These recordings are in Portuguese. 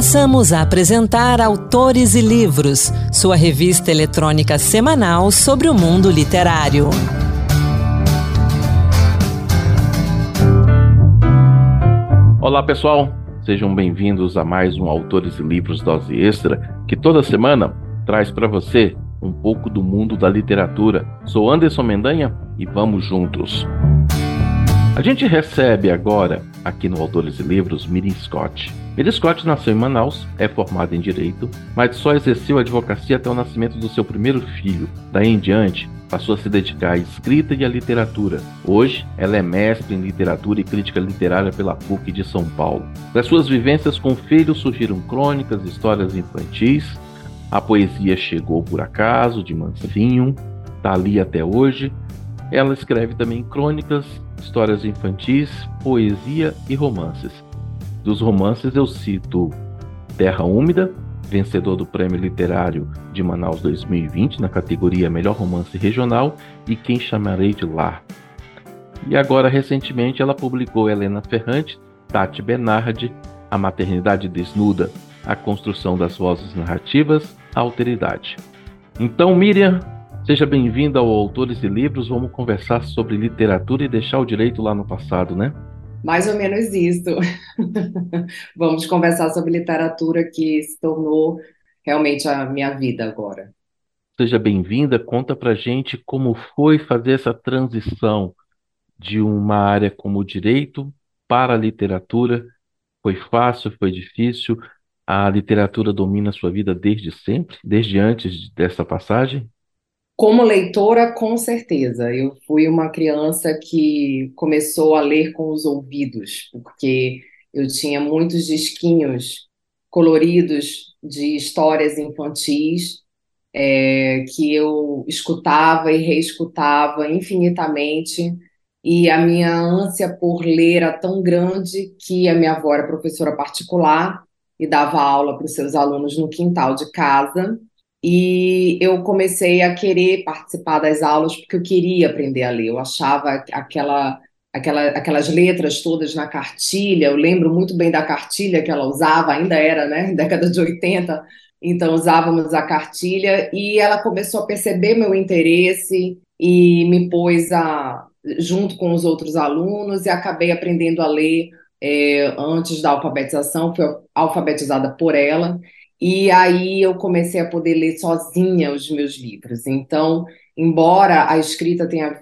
Passamos a apresentar Autores e Livros, sua revista eletrônica semanal sobre o mundo literário. Olá, pessoal. Sejam bem-vindos a mais um Autores e Livros Dose Extra, que toda semana traz para você um pouco do mundo da literatura. Sou Anderson Mendanha e vamos juntos. A gente recebe agora, aqui no Autores e Livros, Miriam Scott. Miriam Scott nasceu em Manaus, é formada em Direito, mas só exerceu a advocacia até o nascimento do seu primeiro filho. Daí em diante, passou a se dedicar à escrita e à literatura. Hoje, ela é mestre em literatura e crítica literária pela PUC de São Paulo. Das suas vivências com filhos surgiram crônicas, histórias infantis, a poesia chegou por acaso, de Mansinho, está ali até hoje. Ela escreve também crônicas, histórias infantis, poesia e romances. Dos romances eu cito Terra Úmida, vencedor do Prêmio Literário de Manaus 2020 na categoria Melhor Romance Regional, e Quem Chamarei de Lar. E agora, recentemente, ela publicou Helena Ferrante, Tati Bernardi, A Maternidade Desnuda, A Construção das Vozes Narrativas alteridade. Então, Miriam, seja bem-vinda ao Autores e Livros. Vamos conversar sobre literatura e deixar o direito lá no passado, né? Mais ou menos isso. Vamos conversar sobre literatura que se tornou realmente a minha vida agora. Seja bem-vinda, conta pra gente como foi fazer essa transição de uma área como o direito para a literatura. Foi fácil, foi difícil? a literatura domina a sua vida desde sempre, desde antes dessa passagem? Como leitora, com certeza. Eu fui uma criança que começou a ler com os ouvidos, porque eu tinha muitos disquinhos coloridos de histórias infantis é, que eu escutava e reescutava infinitamente. E a minha ânsia por ler era tão grande que a minha avó era professora particular e dava aula para os seus alunos no quintal de casa. E eu comecei a querer participar das aulas porque eu queria aprender a ler. Eu achava aquela, aquela, aquelas letras todas na cartilha. Eu lembro muito bem da cartilha que ela usava, ainda era, né, década de 80. Então usávamos a cartilha e ela começou a perceber meu interesse e me pôs a junto com os outros alunos e acabei aprendendo a ler é, antes da alfabetização, fui alfabetizada por ela, e aí eu comecei a poder ler sozinha os meus livros. Então, embora a escrita tenha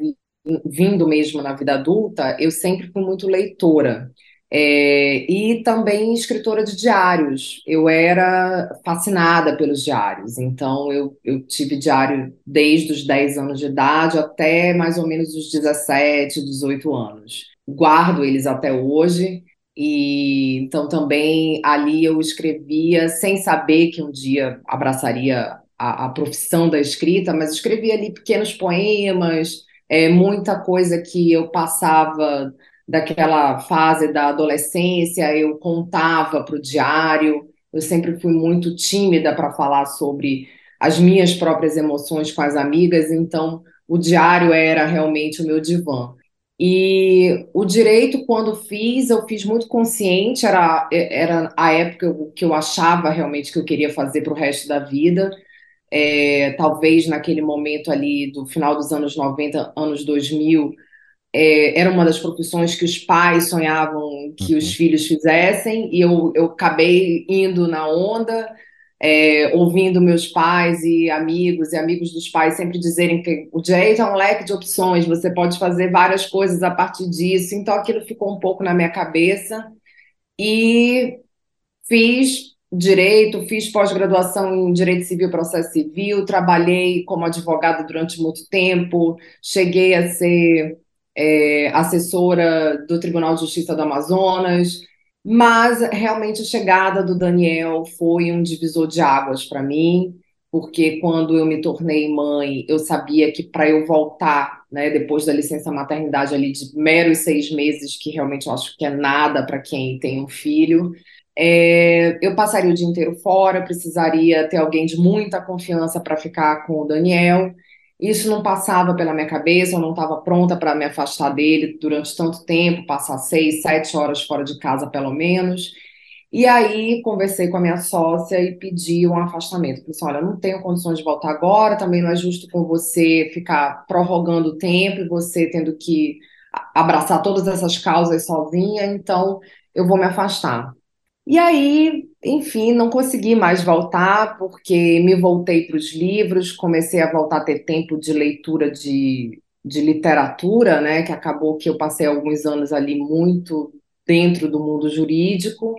vindo mesmo na vida adulta, eu sempre fui muito leitora. É, e também escritora de diários. Eu era fascinada pelos diários, então eu, eu tive diário desde os 10 anos de idade até mais ou menos os 17, 18 anos. Guardo eles até hoje e então também ali eu escrevia sem saber que um dia abraçaria a, a profissão da escrita, mas escrevia ali pequenos poemas, é, muita coisa que eu passava daquela fase da adolescência, eu contava para o diário. Eu sempre fui muito tímida para falar sobre as minhas próprias emoções com as amigas, então o diário era realmente o meu divã. E o direito, quando fiz, eu fiz muito consciente, era, era a época que eu achava realmente que eu queria fazer para o resto da vida. É, talvez naquele momento ali do final dos anos 90, anos 2000, é, era uma das profissões que os pais sonhavam que uhum. os filhos fizessem, e eu, eu acabei indo na onda é, ouvindo meus pais e amigos e amigos dos pais sempre dizerem que o direito é um leque de opções, você pode fazer várias coisas a partir disso. Então aquilo ficou um pouco na minha cabeça e fiz direito, fiz pós-graduação em direito civil processo civil, trabalhei como advogada durante muito tempo, cheguei a ser é, assessora do Tribunal de Justiça do Amazonas. Mas realmente a chegada do Daniel foi um divisor de águas para mim, porque quando eu me tornei mãe, eu sabia que para eu voltar, né, depois da licença maternidade ali de meros seis meses, que realmente eu acho que é nada para quem tem um filho, é, eu passaria o dia inteiro fora, precisaria ter alguém de muita confiança para ficar com o Daniel. Isso não passava pela minha cabeça, eu não estava pronta para me afastar dele durante tanto tempo, passar seis, sete horas fora de casa pelo menos. E aí conversei com a minha sócia e pedi um afastamento. Falei assim, olha, não tenho condições de voltar agora, também não é justo com você ficar prorrogando o tempo e você tendo que abraçar todas essas causas sozinha, então eu vou me afastar. E aí, enfim, não consegui mais voltar, porque me voltei para os livros, comecei a voltar a ter tempo de leitura de, de literatura, né? Que acabou que eu passei alguns anos ali muito dentro do mundo jurídico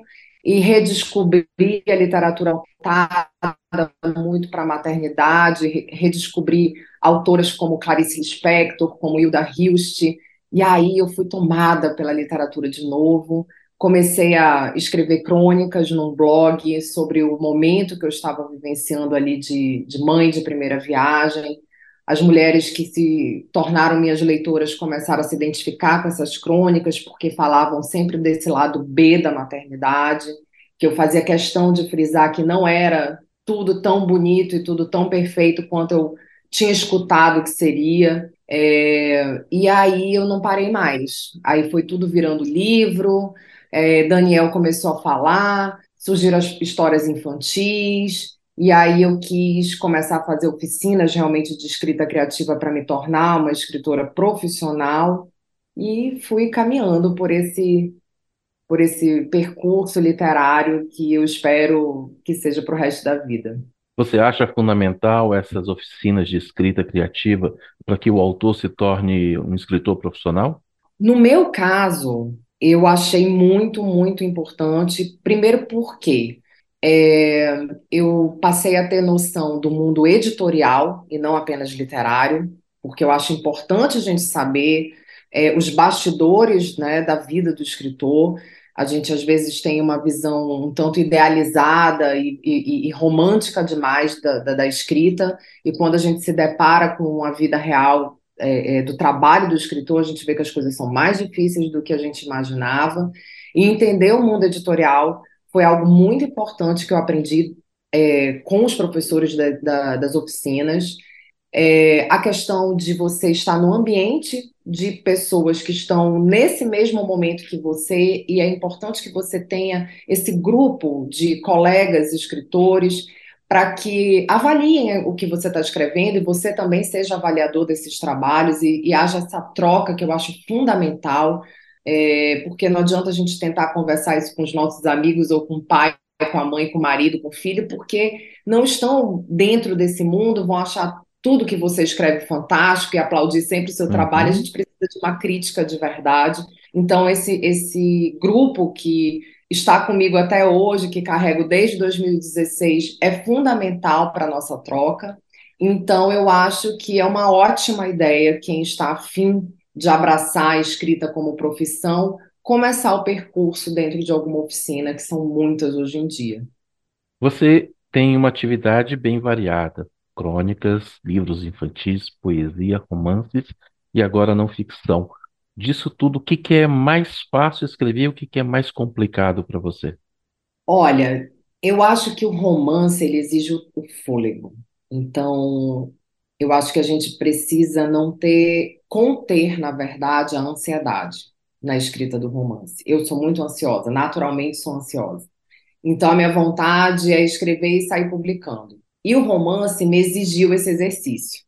e redescobri a literatura voltada muito para a maternidade, redescobri autoras como Clarice Lispector, como Hilda Hilst, e aí eu fui tomada pela literatura de novo, comecei a escrever crônicas num blog sobre o momento que eu estava vivenciando ali de, de mãe de primeira viagem, as mulheres que se tornaram minhas leitoras começaram a se identificar com essas crônicas, porque falavam sempre desse lado B da maternidade, que eu fazia questão de frisar que não era tudo tão bonito e tudo tão perfeito quanto eu tinha escutado que seria. É, e aí eu não parei mais. Aí foi tudo virando livro, é, Daniel começou a falar, surgiram as histórias infantis, e aí eu quis começar a fazer oficinas realmente de escrita criativa para me tornar uma escritora profissional e fui caminhando por esse por esse percurso literário que eu espero que seja para o resto da vida. Você acha fundamental essas oficinas de escrita criativa para que o autor se torne um escritor profissional? No meu caso, eu achei muito, muito importante. Primeiro, porque é, eu passei a ter noção do mundo editorial e não apenas literário, porque eu acho importante a gente saber é, os bastidores né, da vida do escritor. A gente às vezes tem uma visão um tanto idealizada e, e, e romântica demais da, da, da, escrita, e quando a gente se depara com a vida real é, é, do trabalho do escritor, a gente vê que as coisas são mais difíceis do que a gente imaginava. E entender o mundo editorial foi algo muito importante que eu aprendi é, com os professores da, da, das oficinas. É, a questão de você estar no ambiente de pessoas que estão nesse mesmo momento que você, e é importante que você tenha esse grupo de colegas escritores para que avaliem o que você está escrevendo e você também seja avaliador desses trabalhos e, e haja essa troca que eu acho fundamental é, porque não adianta a gente tentar conversar isso com os nossos amigos ou com o pai, com a mãe, com o marido, com o filho, porque não estão dentro desse mundo, vão achar tudo que você escreve fantástico e aplaudir sempre o seu uhum. trabalho. A gente precisa de uma crítica de verdade. Então, esse, esse grupo que está comigo até hoje, que carrego desde 2016, é fundamental para a nossa troca. Então, eu acho que é uma ótima ideia quem está afim de abraçar a escrita como profissão, começar o percurso dentro de alguma oficina, que são muitas hoje em dia. Você tem uma atividade bem variada: crônicas, livros infantis, poesia, romances e agora não ficção. Disso tudo, o que, que é mais fácil escrever e o que, que é mais complicado para você? Olha, eu acho que o romance ele exige o fôlego. Então, eu acho que a gente precisa não ter, conter, na verdade, a ansiedade na escrita do romance. Eu sou muito ansiosa, naturalmente sou ansiosa. Então, a minha vontade é escrever e sair publicando. E o romance me exigiu esse exercício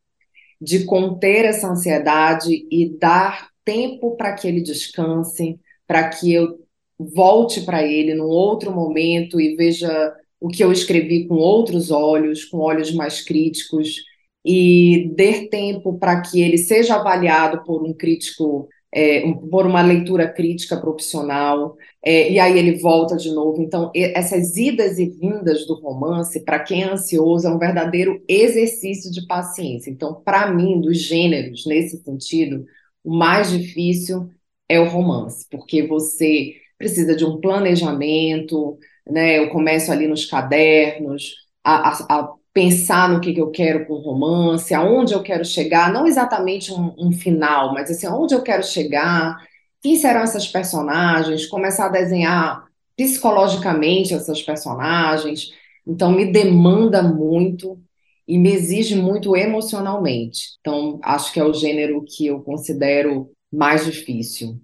de conter essa ansiedade e dar tempo para que ele descanse, para que eu volte para ele num outro momento e veja o que eu escrevi com outros olhos, com olhos mais críticos, e der tempo para que ele seja avaliado por um crítico, é, um, por uma leitura crítica profissional, é, e aí ele volta de novo. Então, essas idas e vindas do romance, para quem é ansioso, é um verdadeiro exercício de paciência. Então, para mim, dos gêneros, nesse sentido, o mais difícil é o romance, porque você precisa de um planejamento, né? Eu começo ali nos cadernos, a, a, a pensar no que, que eu quero com o romance, aonde eu quero chegar, não exatamente um, um, final, mas assim, aonde eu quero chegar, quem serão essas personagens, começar a desenhar psicologicamente essas personagens. Então, me demanda muito e me exige muito emocionalmente. Então, acho que é o gênero que eu considero mais difícil.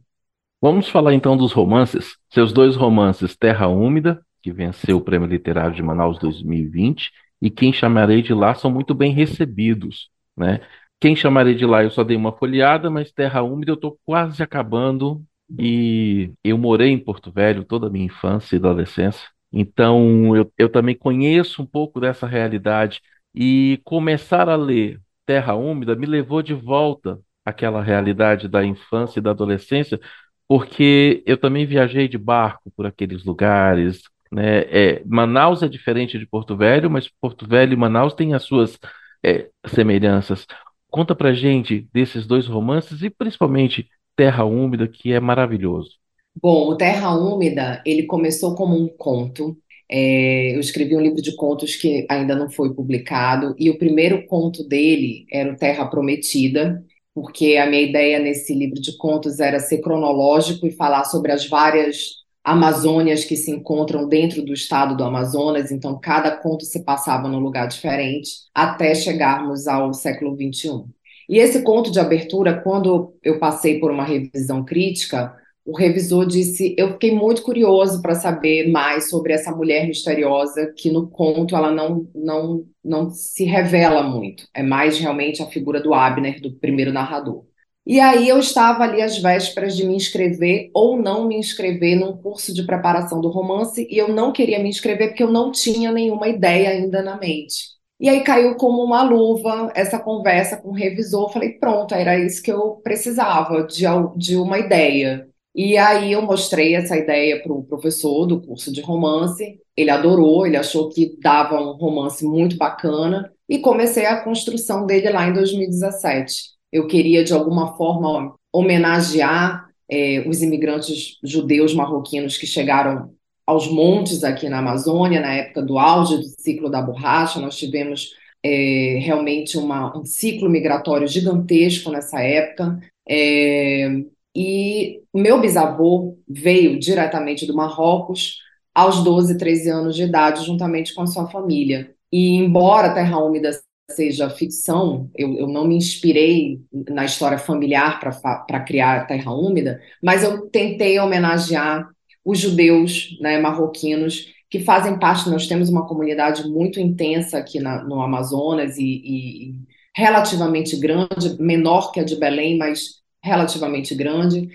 Vamos falar então dos romances. Seus dois romances, Terra Úmida que venceu o Prêmio Literário de Manaus 2020, e Quem Chamarei de Lá são muito bem recebidos, né? Quem Chamarei de Lá eu só dei uma folheada, mas Terra Úmida eu estou quase acabando, e eu morei em Porto Velho toda a minha infância e adolescência, então eu, eu também conheço um pouco dessa realidade, e começar a ler Terra Úmida me levou de volta àquela realidade da infância e da adolescência, porque eu também viajei de barco por aqueles lugares, né? É, Manaus é diferente de Porto Velho, mas Porto Velho e Manaus têm as suas é, semelhanças. Conta pra gente desses dois romances e principalmente Terra Úmida, que é maravilhoso. Bom, o Terra Úmida, ele começou como um conto. É, eu escrevi um livro de contos que ainda não foi publicado, e o primeiro conto dele era o Terra Prometida, porque a minha ideia nesse livro de contos era ser cronológico e falar sobre as várias Amazônias que se encontram dentro do estado do Amazonas, então cada conto se passava num lugar diferente, até chegarmos ao século XXI. E esse conto de abertura, quando eu passei por uma revisão crítica, o revisor disse: Eu fiquei muito curioso para saber mais sobre essa mulher misteriosa, que no conto ela não, não, não se revela muito. É mais realmente a figura do Abner, do primeiro narrador. E aí eu estava ali às vésperas de me inscrever ou não me inscrever num curso de preparação do romance, e eu não queria me inscrever porque eu não tinha nenhuma ideia ainda na mente. E aí caiu como uma luva essa conversa com o revisor. Falei, pronto, era isso que eu precisava, de, de uma ideia. E aí eu mostrei essa ideia para o professor do curso de romance. Ele adorou, ele achou que dava um romance muito bacana e comecei a construção dele lá em 2017. Eu queria de alguma forma homenagear é, os imigrantes judeus marroquinos que chegaram aos montes aqui na Amazônia na época do auge do ciclo da borracha. Nós tivemos é, realmente uma, um ciclo migratório gigantesco nessa época. É, e meu bisavô veio diretamente do Marrocos aos 12, 13 anos de idade, juntamente com a sua família. E embora Terra Úmida seja ficção, eu, eu não me inspirei na história familiar para criar Terra Úmida, mas eu tentei homenagear os judeus né, marroquinos que fazem parte, nós temos uma comunidade muito intensa aqui na, no Amazonas e, e, relativamente grande, menor que a de Belém, mas relativamente grande.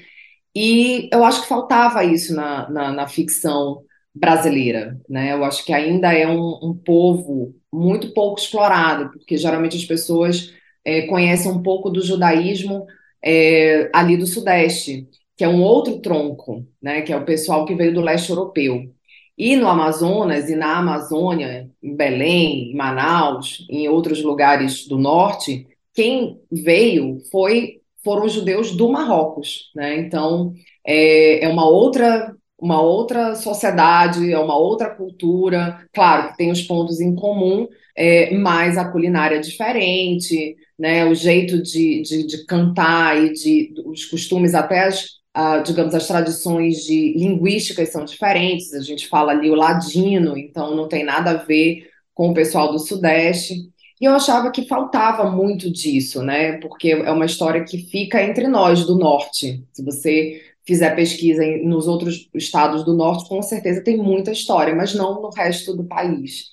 E eu acho que faltava isso na, na, na ficção brasileira, né? Eu acho que ainda é um, um povo muito pouco explorado, porque geralmente as pessoas é, conhecem um pouco do judaísmo é, ali do Sudeste, que é um outro tronco, né? Que é o pessoal que veio do leste europeu. E no Amazonas e na Amazônia, em Belém, em Manaus, em outros lugares do norte, quem veio foi foram os judeus do Marrocos, né? Então é, é uma outra uma outra sociedade, é uma outra cultura. Claro que tem os pontos em comum, é, mas a culinária é diferente, né? O jeito de, de, de cantar e de os costumes até as Uh, digamos, as tradições de linguísticas são diferentes, a gente fala ali o ladino, então não tem nada a ver com o pessoal do Sudeste. E eu achava que faltava muito disso, né? Porque é uma história que fica entre nós do norte. Se você fizer pesquisa nos outros estados do norte, com certeza tem muita história, mas não no resto do país.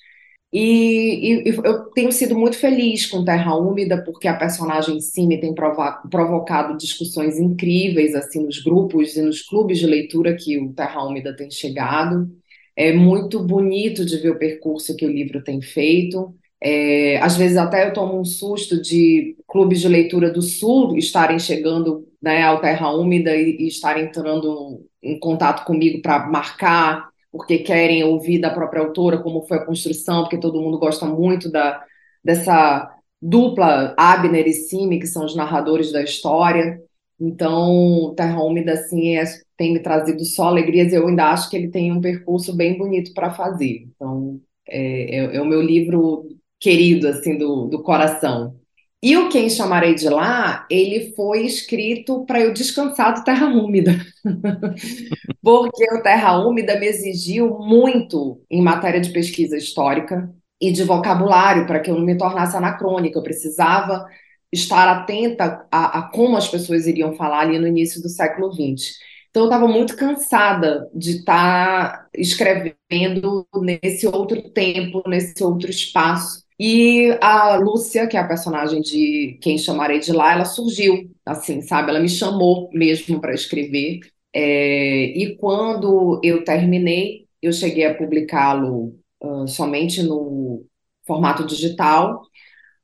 E, e, eu tenho sido muito feliz com Terra Úmida, porque a personagem em si me tem provocado discussões incríveis assim nos grupos e nos clubes de leitura que o Terra Úmida tem chegado. É muito bonito de ver o percurso que o livro tem feito. É, às vezes até eu tomo um susto de clubes de leitura do Sul estarem chegando né, ao Terra Úmida e, e estarem entrando em contato comigo para marcar, porque querem ouvir da própria autora como foi a construção, porque todo mundo gosta muito da, dessa dupla Abner e Simi, que são os narradores da história. Então, Terra Úmida assim, é, tem me trazido só alegrias e eu ainda acho que ele tem um percurso bem bonito para fazer. Então, é, é, é o meu livro querido, assim, do, do coração. E o Quem Chamarei de Lá, ele foi escrito para eu descansar do Terra Úmida. Porque o Terra Úmida me exigiu muito em matéria de pesquisa histórica e de vocabulário para que eu não me tornasse anacrônica. Eu precisava estar atenta a, a, como as pessoas iriam falar ali no início do século XX. Então, eu estava muito cansada de estar tá escrevendo nesse outro tempo, nesse outro espaço. E a Lúcia, que é a personagem de Quem Chamarei de Lá, ela surgiu, assim, sabe? Ela me chamou mesmo para escrever. É... e quando eu terminei, eu cheguei a publicá-lo uh, somente no formato digital,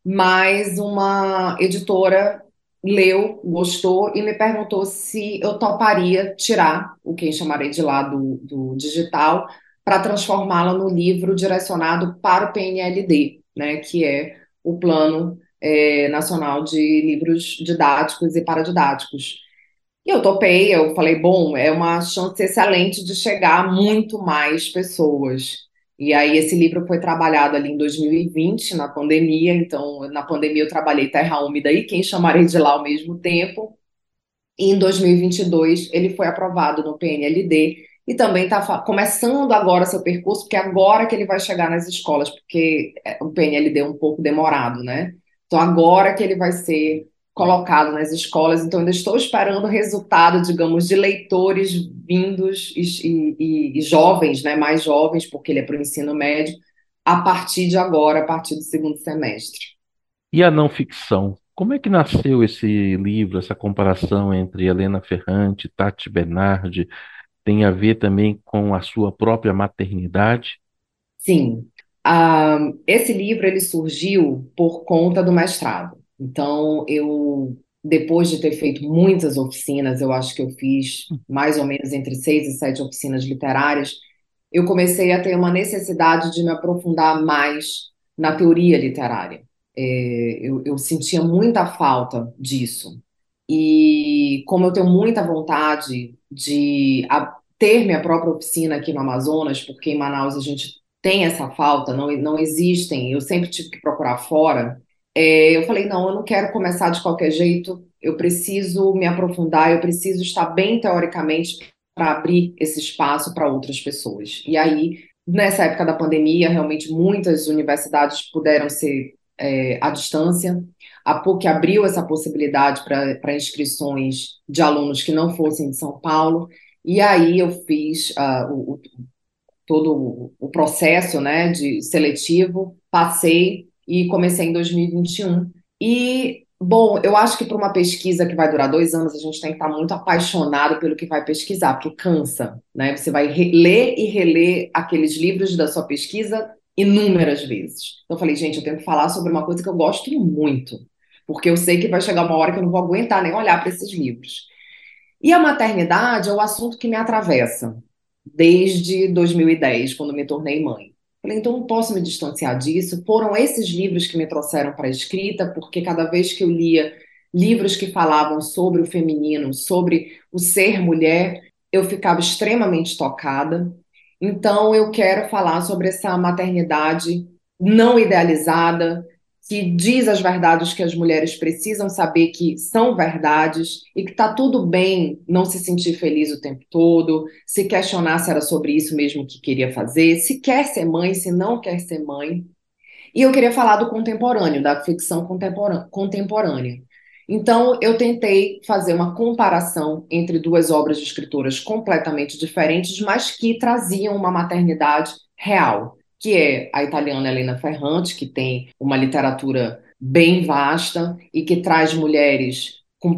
mas uma editora leu, gostou e me perguntou se eu toparia tirar o Quem Chamarei de Lá do, do digital para transformá-la no livro direcionado para o PNLD, né, que é o Plano é, Nacional de Livros Didáticos e Paradidáticos. E eu topei, eu falei, bom, é uma chance excelente de chegar a muito mais pessoas. E aí esse livro foi trabalhado ali em 2020, na pandemia, então na pandemia eu trabalhei Terra Úmida e Quem Chamarei de Lá ao mesmo tempo. E em 2022 ele foi aprovado no PNLD e também está começando agora seu percurso, porque agora que ele vai chegar nas escolas, porque é, o PNLD é um pouco demorado, né? Então agora que ele vai ser colocado nas escolas, então ainda estou esperando o resultado, digamos, de leitores vindos e, e, e jovens, né, mais jovens, porque ele é para o ensino médio, a partir de agora, a partir do segundo semestre. E a não ficção? Como é que nasceu esse livro, essa comparação entre Helena Ferrante, Tati Bernardi? Tem a ver também com a sua própria maternidade? Sim. Uh, esse livro ele surgiu por conta do mestrado. Então, eu, depois de ter feito muitas oficinas, eu acho que eu fiz mais ou menos entre seis e sete oficinas literárias, eu comecei a ter uma necessidade de me aprofundar mais na teoria literária. É, eu, eu sentia muita falta disso. E como eu tenho muita vontade de ter minha própria oficina aqui no Amazonas, porque em Manaus a gente tem essa falta, não, não existem, eu sempre tive que procurar fora, é, eu falei, não, eu não quero começar de qualquer jeito, eu preciso me aprofundar, eu preciso estar bem teoricamente para abrir esse espaço para outras pessoas. E aí, nessa época da pandemia, realmente muitas universidades puderam ser é, à distância. A PUC abriu essa possibilidade para inscrições de alunos que não fossem de São Paulo, e aí eu fiz uh, o, o, todo o processo né, de seletivo, passei, e comecei em 2021. E, bom, eu acho que para uma pesquisa que vai durar dois anos, a gente tem que estar muito apaixonado pelo que vai pesquisar, porque cansa, né? Você vai ler e reler aqueles livros da sua pesquisa inúmeras vezes. Então, eu falei, gente, eu tenho que falar sobre uma coisa que eu gosto muito, porque eu sei que vai chegar uma hora que eu não vou aguentar nem olhar para esses livros. E a maternidade é o assunto que me atravessa desde 2010, quando me tornei mãe. Falei, então não posso me distanciar disso. Foram esses livros que me trouxeram para a escrita, porque cada vez que eu lia livros que falavam sobre o feminino, sobre o ser mulher, eu ficava extremamente tocada. Então eu quero falar sobre essa maternidade não idealizada, que diz as verdades que as mulheres precisam saber que são verdades e que está tudo bem não se sentir feliz o tempo todo, se questionar se era sobre isso mesmo que queria fazer, se quer ser mãe, se não quer ser mãe. E eu queria falar do contemporâneo, da ficção contemporânea. Então, eu tentei fazer uma comparação entre duas obras de escritoras completamente diferentes, mas que traziam uma maternidade real que é a italiana Helena Ferrante, que tem uma literatura bem vasta e que traz mulheres com,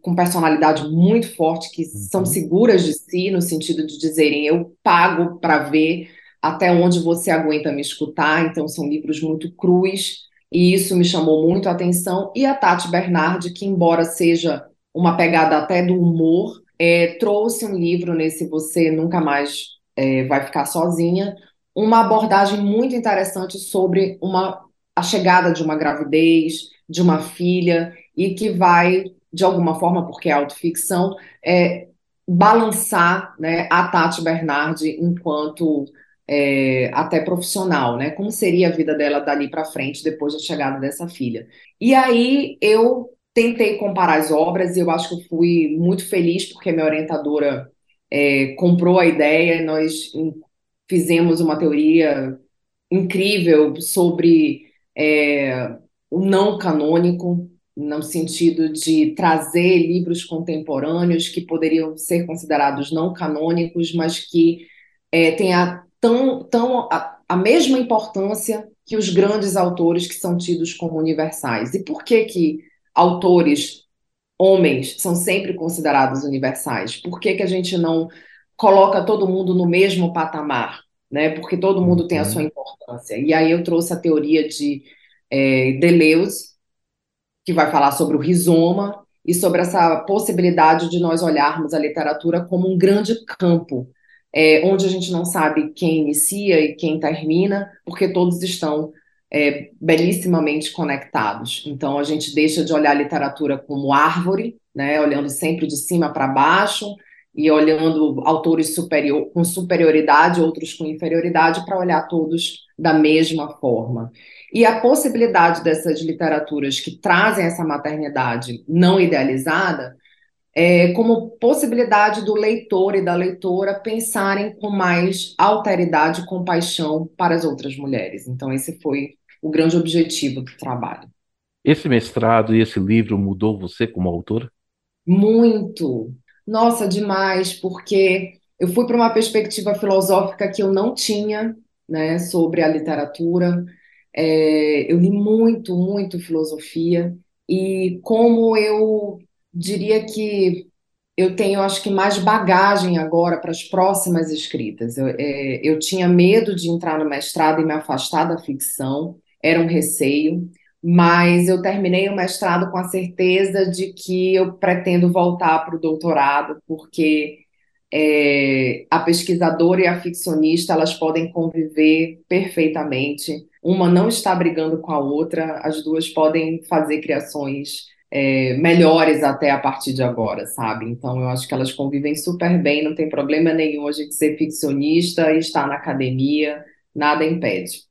com personalidade muito forte, que uhum. são seguras de si, no sentido de dizerem: eu pago para ver até onde você aguenta me escutar. Então, são livros muito crus, e isso me chamou muito a atenção. E a Tati Bernardi, que, embora seja uma pegada até do humor, é, trouxe um livro nesse Você Nunca Mais é, Vai Ficar Sozinha, uma abordagem muito interessante sobre uma, a chegada de uma gravidez, de uma filha, e que vai, de alguma forma, porque é autoficção, é, balançar né, a Tati Bernardi enquanto é, até profissional, né? Como seria a vida dela dali para frente depois da chegada dessa filha? E aí eu tentei comparar as obras e eu acho que fui muito feliz porque minha orientadora é, comprou a ideia. Nós fizemos uma teoria incrível sobre é, o não canônico, no sentido de trazer livros contemporâneos que poderiam ser considerados não canônicos, mas que é, têm a, tão, tão, a, a mesma importância que os grandes autores que são tidos como universais. E por que que autores homens são sempre considerados universais? Por que que a gente não coloca todo mundo no mesmo patamar? Né? Porque todo mundo tem a sua uhum. importância. E aí eu trouxe a teoria de é, Deleuze, que vai falar sobre o rizoma e sobre essa possibilidade de nós olharmos a literatura como um grande campo é, onde a gente não sabe quem inicia e quem termina, porque todos estão é, belíssimamente conectados. Então a gente deixa de olhar a literatura como árvore, né, olhando sempre de cima para baixo e olhando autores superior, com superioridade, outros com inferioridade, para olhar todos da mesma forma. E a possibilidade dessas literaturas que trazem essa maternidade não idealizada é, como possibilidade do leitor e da leitora pensarem com mais alteridade e compaixão para as outras mulheres. Então, esse foi o grande objetivo do trabalho. Esse mestrado e esse livro mudou você como autora? Muito. Nossa, demais, porque eu fui para uma perspectiva filosófica que eu não tinha, né, sobre a literatura. É, eu li muito, muito filosofia e como eu diria que eu tenho, acho que, mais bagagem agora para as próximas escritas. Eu, é, eu tinha medo de entrar no mestrado e me afastar da ficção, era um receio, mas eu terminei o mestrado com a certeza de que eu pretendo voltar para o doutorado, porque é, a pesquisadora e a ficcionista elas podem conviver perfeitamente. Uma não está brigando com a outra, as duas podem fazer criações é, melhores até a partir de agora, sabe? Então eu acho que elas convivem super bem, não tem problema nenhum a gente ser ficcionista e estar na academia, nada impede.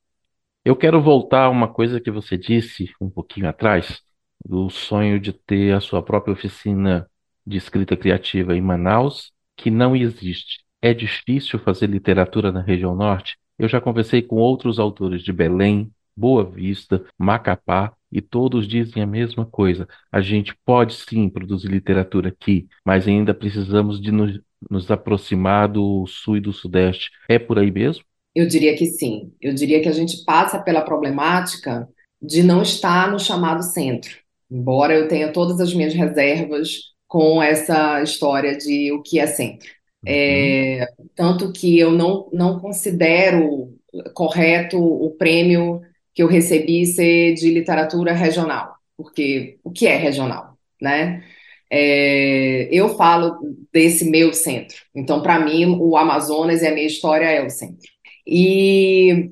Eu quero voltar a uma coisa que você disse um pouquinho atrás, do sonho de ter a sua própria oficina de escrita criativa em Manaus, que não existe. É difícil fazer literatura na região norte? Eu já conversei com outros autores de Belém, Boa Vista, Macapá, e todos dizem a mesma coisa. A gente pode sim produzir literatura aqui, mas ainda precisamos de nos, nos aproximar do sul e do sudeste. É por aí mesmo? Eu diria que sim. Eu diria que a gente passa pela problemática de não estar no chamado centro. Embora eu tenha todas as minhas reservas com essa história de o que é centro. Uhum. É, tanto que eu não, não considero correto o prêmio que eu recebi ser de literatura regional, porque o que é regional, né? É, eu falo desse meu centro. Então, para mim, o Amazonas e a minha história é o centro. E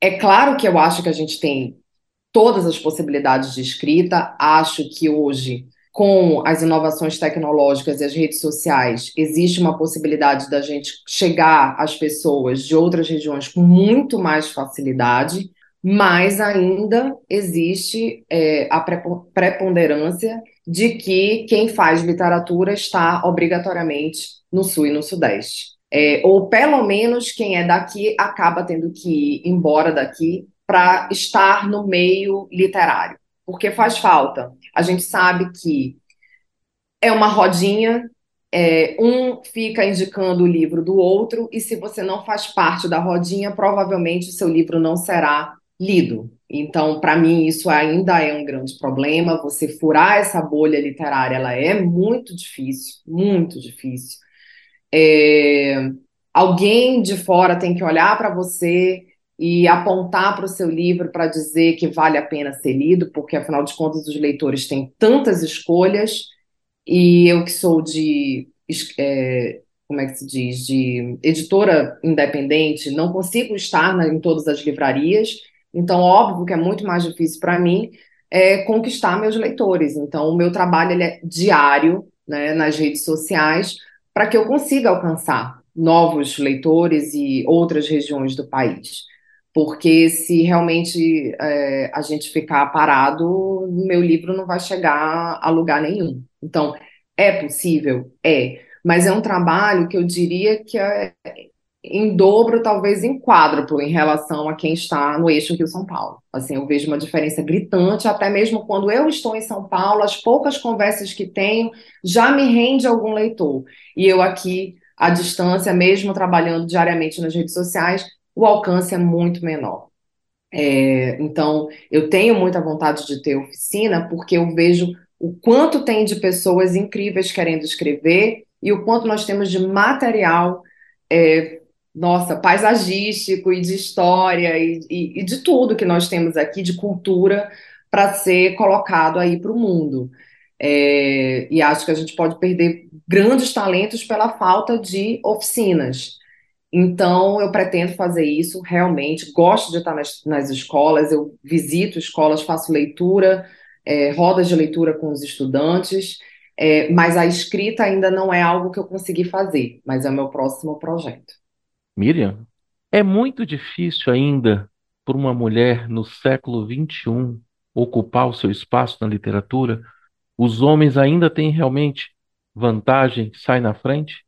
é claro que eu acho que a gente tem todas as possibilidades de escrita. Acho que hoje, com as inovações tecnológicas e as redes sociais, existe uma possibilidade da gente chegar às pessoas de outras regiões com muito mais facilidade mas ainda existe é, a preponderância de que quem faz literatura está obrigatoriamente no Sul e no Sudeste. É, ou pelo menos quem é daqui acaba tendo que ir embora daqui para estar no meio literário, porque faz falta. A gente sabe que é uma rodinha, é, um fica indicando o livro do outro, e se você não faz parte da rodinha, provavelmente o seu livro não será lido. Então, para mim, isso ainda é um grande problema. Você furar essa bolha literária, ela é muito difícil, muito difícil. É... Alguém de fora tem que olhar para você e apontar para o seu livro para dizer que vale a pena ser lido, porque afinal de contas os leitores têm tantas escolhas e eu que sou de é, como é que se diz, de editora independente, não consigo estar na, em todas as livrarias então, óbvio que é muito mais difícil para mim é, conquistar meus leitores. Então, o meu trabalho é diário né, nas redes sociais para que eu consiga alcançar novos leitores e outras regiões do país. Porque se realmente é, a gente ficar parado, meu livro não vai chegar a lugar nenhum. Então, é possível? É. Mas é um trabalho que eu diria que é, em dobro, talvez em quádruplo, em relação a quem está no eixo Rio-São Paulo. Assim, eu vejo uma diferença gritante, até mesmo quando eu estou em São Paulo, as poucas conversas que tenho já me rende algum leitor. E eu aqui, à distância, mesmo trabalhando diariamente nas redes sociais, o alcance é muito menor. É, então, eu tenho muita vontade de ter oficina, porque eu vejo o quanto tem de pessoas incríveis querendo escrever e o quanto nós temos de material é, nossa, paisagístico e de história e, e, e, de tudo que nós temos aqui, de cultura, para ser colocado aí para o mundo. É, e acho que a gente pode perder grandes talentos pela falta de oficinas. Então, eu pretendo fazer isso realmente. Gosto de estar nas, nas escolas, eu visito escolas, faço leitura, é, rodas de leitura com os estudantes, é, mas a escrita ainda não é algo que eu consegui fazer, mas é o meu próximo projeto. Miriam, é muito difícil ainda para uma mulher no século XXI ocupar o seu espaço na literatura? Os homens ainda têm realmente vantagem, sai na frente?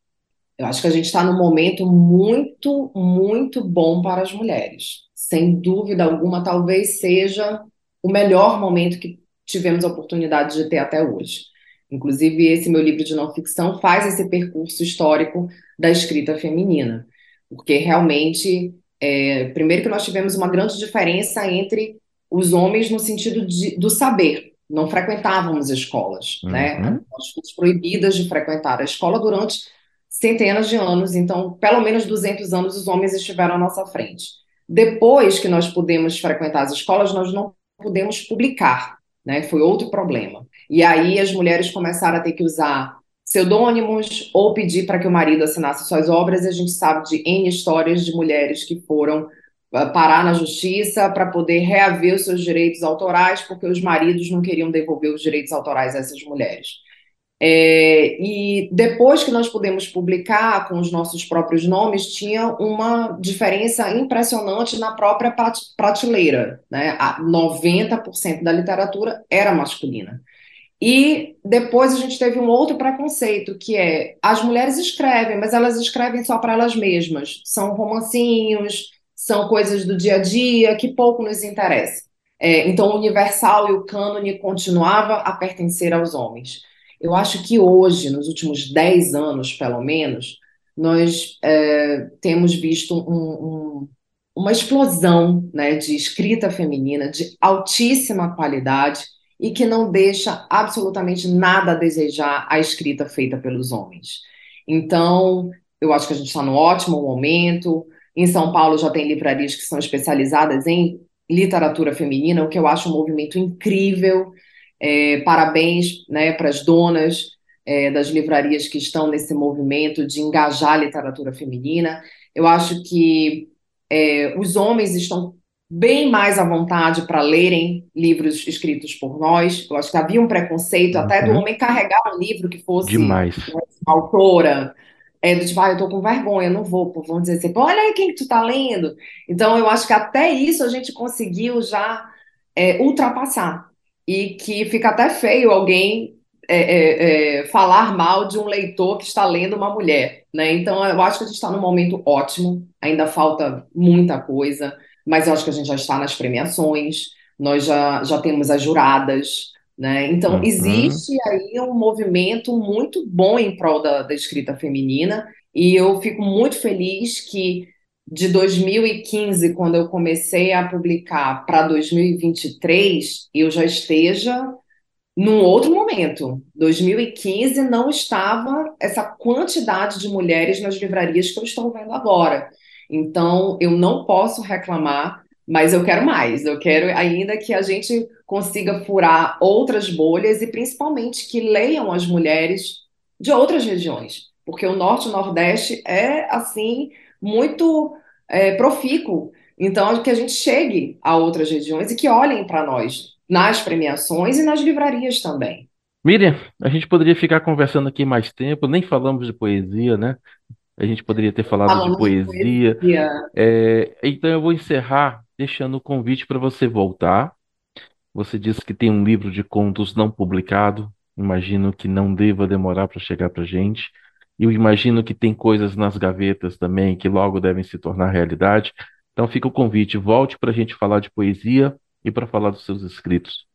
Eu acho que a gente está num momento muito, muito bom para as mulheres. Sem dúvida alguma, talvez seja o melhor momento que tivemos a oportunidade de ter até hoje. Inclusive, esse meu livro de não ficção faz esse percurso histórico da escrita feminina porque realmente, é, primeiro que nós tivemos uma grande diferença entre os homens no sentido de, do saber, não frequentávamos escolas, né? uhum. né? Nós fomos proibidas de frequentar a escola durante centenas de anos, então, pelo menos 200 anos os homens estiveram à nossa frente. Depois que nós pudemos frequentar as escolas, nós não pudemos publicar, né? Foi outro problema. E aí as mulheres começaram a ter que usar pseudônimos ou pedir para que o marido assinasse suas obras. E a gente sabe de N histórias de mulheres que foram uh, parar na justiça para poder reaver os seus direitos autorais, porque os maridos não queriam devolver os direitos autorais a essas mulheres. É, e depois que nós pudemos publicar com os nossos próprios nomes, tinha uma diferença impressionante na própria prateleira. Né? 90% da literatura era masculina. E depois a gente teve um outro preconceito, que é as mulheres escrevem, mas elas escrevem só para elas mesmas. São romancinhos, são coisas do dia a dia que pouco nos interessa. É, então o universal e o cânone continuava a pertencer aos homens. Eu acho que hoje, nos últimos 10 anos, pelo menos, nós é, temos visto um, um, uma explosão né, de escrita feminina de altíssima qualidade e que não deixa absolutamente nada a desejar a escrita feita pelos homens. Então, eu acho que a gente está num ótimo momento. Em São Paulo já tem livrarias que são especializadas em literatura feminina, o que eu acho um movimento incrível. É, parabéns né, para as donas é, das livrarias que estão nesse movimento de engajar a literatura feminina. Eu acho que é, os homens estão bem mais à vontade para lerem livros escritos por nós. Eu acho que havia um preconceito uhum. até do uhum. homem carregar um livro que fosse Demais. uma autora. É, do tipo, ah, eu tô com vergonha, não vou, vão dizer assim, olha aí quem que tu tá lendo. Então, eu acho que até isso a gente conseguiu já é, ultrapassar. E que fica até feio alguém é, é, é, falar mal de um leitor que está lendo uma mulher, né? Então, eu acho que a gente está num momento ótimo, ainda falta muita coisa mas eu acho que a gente já está nas premiações, nós já, já temos as juradas, né? Então, uhum. existe aí um movimento muito bom em prol da, da escrita feminina, e eu fico muito feliz que de 2015, quando eu comecei a publicar, para 2023, eu já esteja num outro momento. 2015 não estava essa quantidade de mulheres nas livrarias que eu estou vendo agora. Então, eu não posso reclamar, mas eu quero mais. Eu quero ainda que a gente consiga furar outras bolhas e principalmente que leiam as mulheres de outras regiões, porque o Norte e o Nordeste é, assim, muito é, profícuo. Então, que a gente chegue a outras regiões e que olhem para nós nas premiações e nas livrarias também. Miriam, a gente poderia ficar conversando aqui mais tempo, nem falamos de poesia, né? A gente poderia ter falado Falando de poesia. poesia. É, então eu vou encerrar deixando o convite para você voltar. Você disse que tem um livro de contos não publicado. Imagino que não deva demorar para chegar para gente. eu imagino que tem coisas nas gavetas também que logo devem se tornar realidade. Então fica o convite, volte para a gente falar de poesia e para falar dos seus escritos.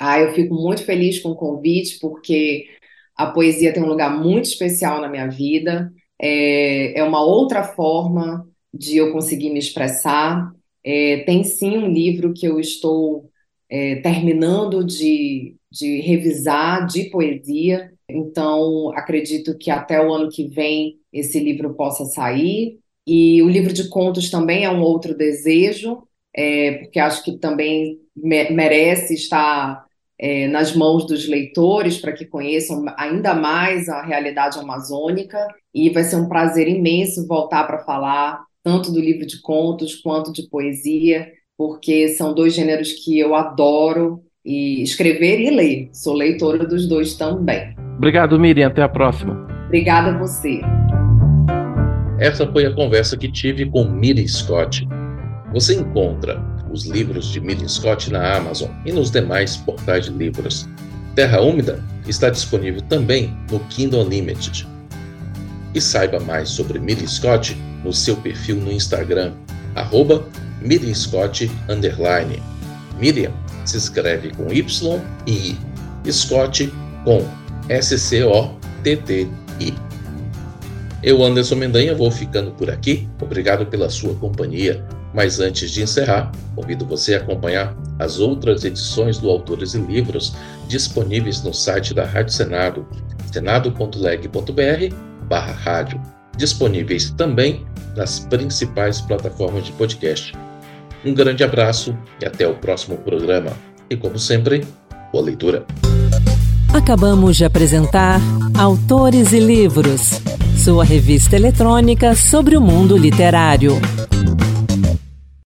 Ah, eu fico muito feliz com o convite, porque a poesia tem um lugar muito especial na minha vida. É, é uma outra forma de eu conseguir me expressar. É, tem sim um livro que eu estou é, terminando de, de revisar de poesia, então acredito que até o ano que vem esse livro possa sair. E o livro de contos também é um outro desejo, é, porque acho que também me merece estar é, nas mãos dos leitores para que conheçam ainda mais a realidade amazônica. E vai ser um prazer imenso voltar para falar tanto do livro de contos quanto de poesia, porque são dois gêneros que eu adoro e escrever e ler. Sou leitora dos dois também. Obrigado, Miriam. Até a próxima. Obrigada a você. Essa foi a conversa que tive com Miriam Scott. Você encontra os livros de Miriam Scott na Amazon e nos demais portais de livros. Terra Úmida está disponível também no Kindle Unlimited. E saiba mais sobre Miriam Scott no seu perfil no Instagram, arroba Miriam Scott underline. Miriam se escreve com Y e I. Scott com S-C-O-T-T-I. Eu, Anderson Mendanha, vou ficando por aqui. Obrigado pela sua companhia. Mas antes de encerrar, convido você a acompanhar as outras edições do Autores e Livros disponíveis no site da Rádio Senado, senado.leg.br barra rádio, disponíveis também nas principais plataformas de podcast. Um grande abraço e até o próximo programa. E como sempre, boa leitura. Acabamos de apresentar Autores e Livros, sua revista eletrônica sobre o mundo literário.